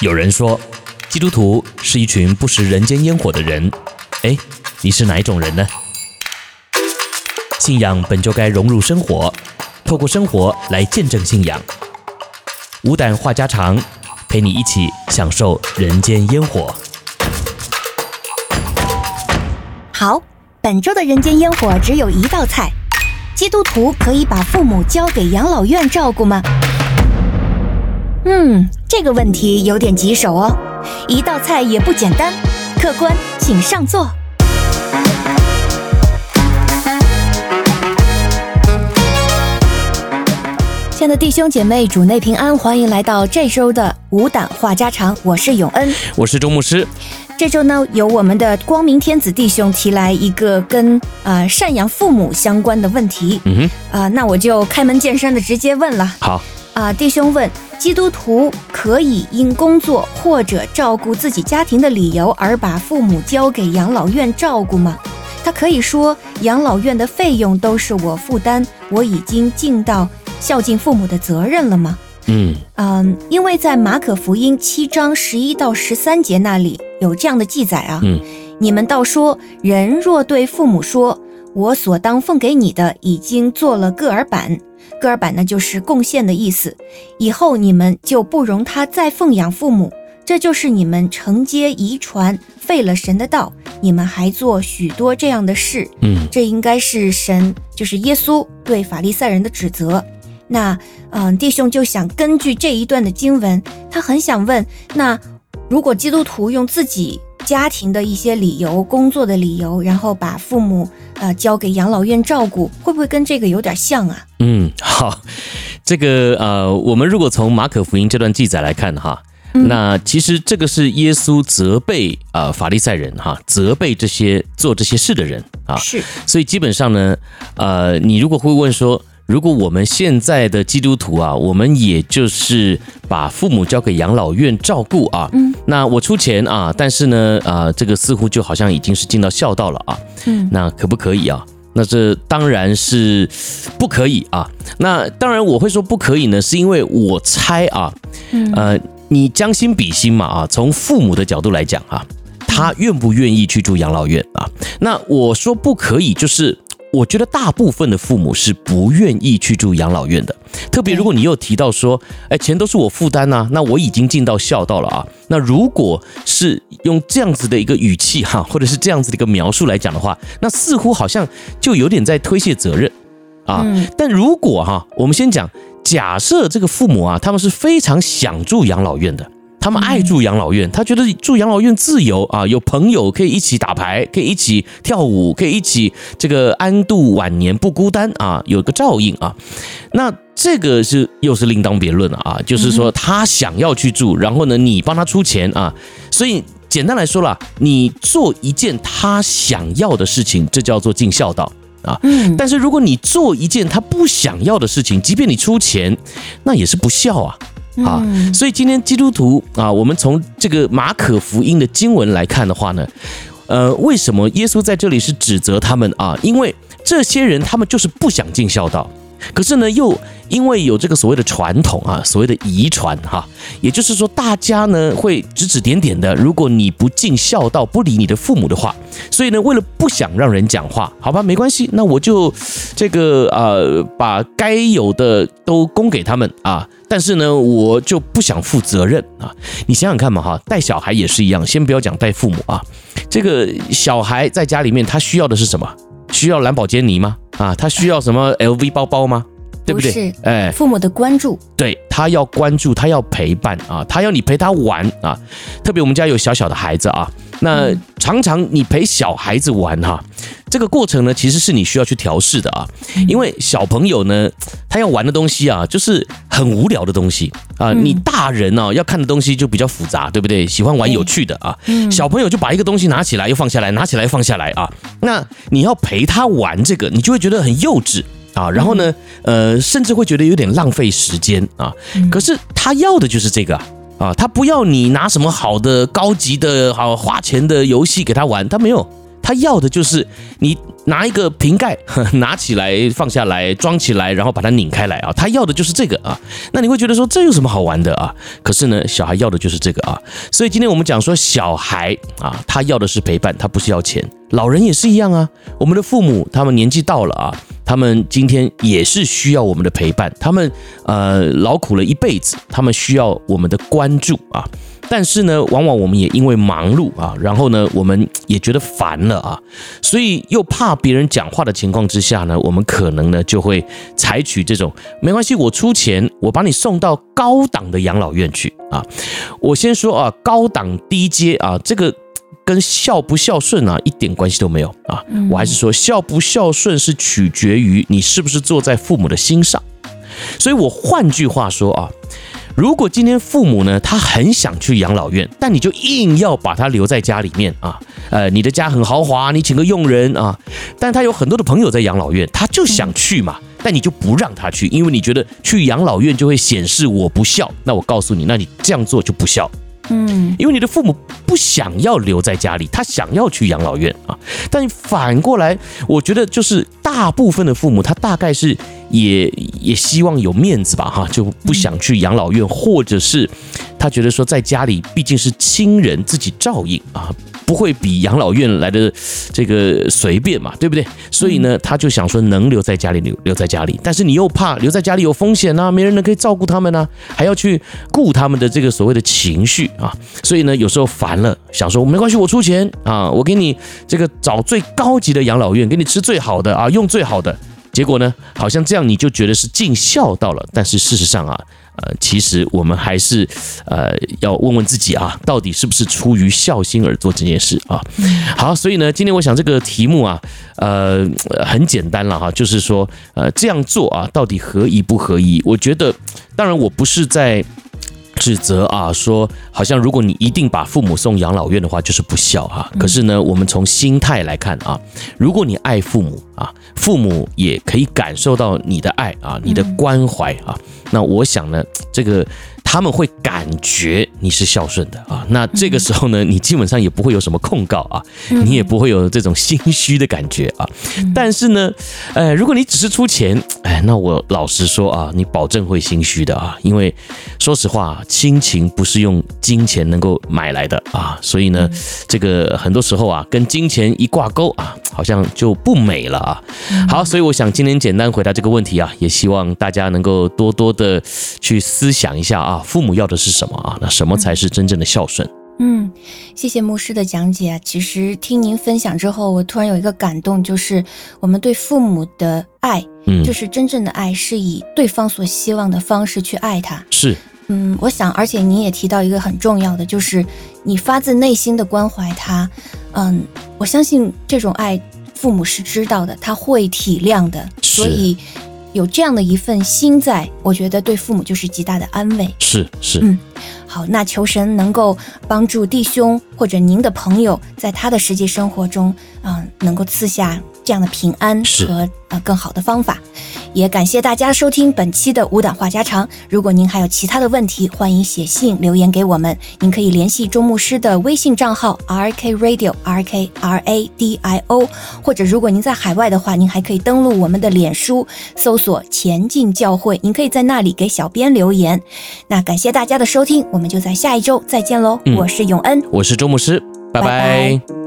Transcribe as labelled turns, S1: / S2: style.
S1: 有人说，基督徒是一群不食人间烟火的人。哎，你是哪一种人呢？信仰本就该融入生活，透过生活来见证信仰。无胆话家常，陪你一起享受人间烟火。
S2: 好，本周的人间烟火只有一道菜：基督徒可以把父母交给养老院照顾吗？嗯，这个问题有点棘手哦。一道菜也不简单，客官请上座。亲爱的弟兄姐妹，主内平安，欢迎来到这周的无胆话家常。我是永恩，
S1: 我是周牧师。
S2: 这周呢，由我们的光明天子弟兄提来一个跟呃赡养父母相关的问题。嗯哼，啊、呃，那我就开门见山的直接问了。
S1: 好，
S2: 啊、呃，弟兄问：基督徒可以因工作或者照顾自己家庭的理由而把父母交给养老院照顾吗？他可以说养老院的费用都是我负担，我已经尽到。孝敬父母的责任了吗？嗯嗯，因为在马可福音七章十一到十三节那里有这样的记载啊。嗯，你们倒说，人若对父母说：“我所当奉给你的已经做了个尔版，个尔版呢就是贡献的意思。以后你们就不容他再奉养父母，这就是你们承接遗传废了神的道。你们还做许多这样的事。嗯，这应该是神，就是耶稣对法利赛人的指责。”那，嗯，弟兄就想根据这一段的经文，他很想问：那如果基督徒用自己家庭的一些理由、工作的理由，然后把父母呃交给养老院照顾，会不会跟这个有点像啊？
S1: 嗯，好，这个呃，我们如果从马可福音这段记载来看哈，嗯、那其实这个是耶稣责备啊、呃、法利赛人哈，责备这些做这些事的人啊，
S2: 是，
S1: 所以基本上呢，呃，你如果会问说。如果我们现在的基督徒啊，我们也就是把父母交给养老院照顾啊，嗯，那我出钱啊，但是呢，啊，这个似乎就好像已经是尽到孝道了啊，嗯，那可不可以啊？那这当然是不可以啊。那当然我会说不可以呢，是因为我猜啊，呃，你将心比心嘛啊，从父母的角度来讲啊，他愿不愿意去住养老院啊？那我说不可以就是。我觉得大部分的父母是不愿意去住养老院的，特别如果你又提到说，哎，钱都是我负担呐，那我已经尽到孝道了啊。那如果是用这样子的一个语气哈，或者是这样子的一个描述来讲的话，那似乎好像就有点在推卸责任啊。但如果哈，我们先讲，假设这个父母啊，他们是非常想住养老院的。他们爱住养老院，他觉得住养老院自由啊，有朋友可以一起打牌，可以一起跳舞，可以一起这个安度晚年，不孤单啊，有个照应啊。那这个是又是另当别论了啊，就是说他想要去住，然后呢，你帮他出钱啊。所以简单来说啦，你做一件他想要的事情，这叫做尽孝道啊。但是如果你做一件他不想要的事情，即便你出钱，那也是不孝啊。啊，所以今天基督徒啊，我们从这个马可福音的经文来看的话呢，呃，为什么耶稣在这里是指责他们啊？因为这些人他们就是不想尽孝道，可是呢，又因为有这个所谓的传统啊，所谓的遗传哈，也就是说大家呢会指指点点的，如果你不尽孝道，不理你的父母的话，所以呢，为了不想让人讲话，好吧，没关系，那我就这个呃，把该有的都供给他们啊。但是呢，我就不想负责任啊！你想想看嘛，哈，带小孩也是一样。先不要讲带父母啊，这个小孩在家里面，他需要的是什么？需要蓝宝坚尼吗？啊，他需要什么 LV 包包吗？对不对？
S2: 是，哎，父母的关注，
S1: 对，他要关注，他要陪伴啊，他要你陪他玩啊。特别我们家有小小的孩子啊，那常常你陪小孩子玩哈，这个过程呢，其实是你需要去调试的啊。因为小朋友呢，他要玩的东西啊，就是很无聊的东西啊。你大人呢，要看的东西就比较复杂，对不对？喜欢玩有趣的啊。小朋友就把一个东西拿起来又放下来，拿起来又放下来啊。那你要陪他玩这个，你就会觉得很幼稚。啊，然后呢，呃，甚至会觉得有点浪费时间啊。可是他要的就是这个啊，他不要你拿什么好的、高级的、好花钱的游戏给他玩，他没有，他要的就是你拿一个瓶盖拿起来放下来装起来，然后把它拧开来啊，他要的就是这个啊。那你会觉得说这有什么好玩的啊？可是呢，小孩要的就是这个啊。所以今天我们讲说小孩啊，他要的是陪伴，他不是要钱。老人也是一样啊，我们的父母他们年纪到了啊，他们今天也是需要我们的陪伴，他们呃劳苦了一辈子，他们需要我们的关注啊。但是呢，往往我们也因为忙碌啊，然后呢，我们也觉得烦了啊，所以又怕别人讲话的情况之下呢，我们可能呢就会采取这种没关系，我出钱，我把你送到高档的养老院去啊。我先说啊，高档低阶啊，这个跟孝不孝顺啊一点关系都没有啊。我还是说，孝不孝顺是取决于你是不是坐在父母的心上。所以我换句话说啊。如果今天父母呢，他很想去养老院，但你就硬要把他留在家里面啊，呃，你的家很豪华，你请个佣人啊，但他有很多的朋友在养老院，他就想去嘛，但你就不让他去，因为你觉得去养老院就会显示我不孝，那我告诉你，那你这样做就不孝。嗯，因为你的父母不想要留在家里，他想要去养老院啊。但反过来，我觉得就是大部分的父母，他大概是也也希望有面子吧，哈，就不想去养老院，或者是他觉得说在家里毕竟是亲人自己照应啊。不会比养老院来的这个随便嘛，对不对？所以呢，他就想说能留在家里留留在家里，但是你又怕留在家里有风险啊，没人能可以照顾他们呢，还要去顾他们的这个所谓的情绪啊，所以呢，有时候烦了，想说没关系，我出钱啊，我给你这个找最高级的养老院，给你吃最好的啊，用最好的。结果呢，好像这样你就觉得是尽孝道了，但是事实上啊。呃，其实我们还是呃要问问自己啊，到底是不是出于孝心而做这件事啊？好，所以呢，今天我想这个题目啊，呃，很简单了哈，就是说呃这样做啊，到底合宜不合宜？我觉得，当然我不是在。指责啊，说好像如果你一定把父母送养老院的话，就是不孝哈。可是呢，我们从心态来看啊，如果你爱父母啊，父母也可以感受到你的爱啊，你的关怀啊，那我想呢，这个。他们会感觉你是孝顺的啊，那这个时候呢，你基本上也不会有什么控告啊，你也不会有这种心虚的感觉啊。但是呢，呃，如果你只是出钱，哎，那我老实说啊，你保证会心虚的啊，因为说实话，亲情不是用金钱能够买来的啊，所以呢，这个很多时候啊，跟金钱一挂钩啊，好像就不美了啊。好，所以我想今天简单回答这个问题啊，也希望大家能够多多的去思想一下啊。父母要的是什么啊？那什么才是真正的孝顺？
S2: 嗯，谢谢牧师的讲解。啊其实听您分享之后，我突然有一个感动，就是我们对父母的爱，嗯，就是真正的爱，是以对方所希望的方式去爱他。
S1: 是，
S2: 嗯，我想，而且您也提到一个很重要的，就是你发自内心的关怀他。嗯，我相信这种爱，父母是知道的，他会体谅的，所以。有这样的一份心在，我觉得对父母就是极大的安慰。
S1: 是是，
S2: 嗯，好，那求神能够帮助弟兄或者您的朋友，在他的实际生活中，嗯、呃，能够赐下这样的平安和呃更好的方法。也感谢大家收听本期的无党话家常。如果您还有其他的问题，欢迎写信留言给我们。您可以联系周牧师的微信账号 R K Radio R K R A D I O，或者如果您在海外的话，您还可以登录我们的脸书，搜索“前进教会”，您可以在那里给小编留言。那感谢大家的收听，我们就在下一周再见喽。嗯、我是永恩，
S1: 我是周牧师，拜拜。拜拜。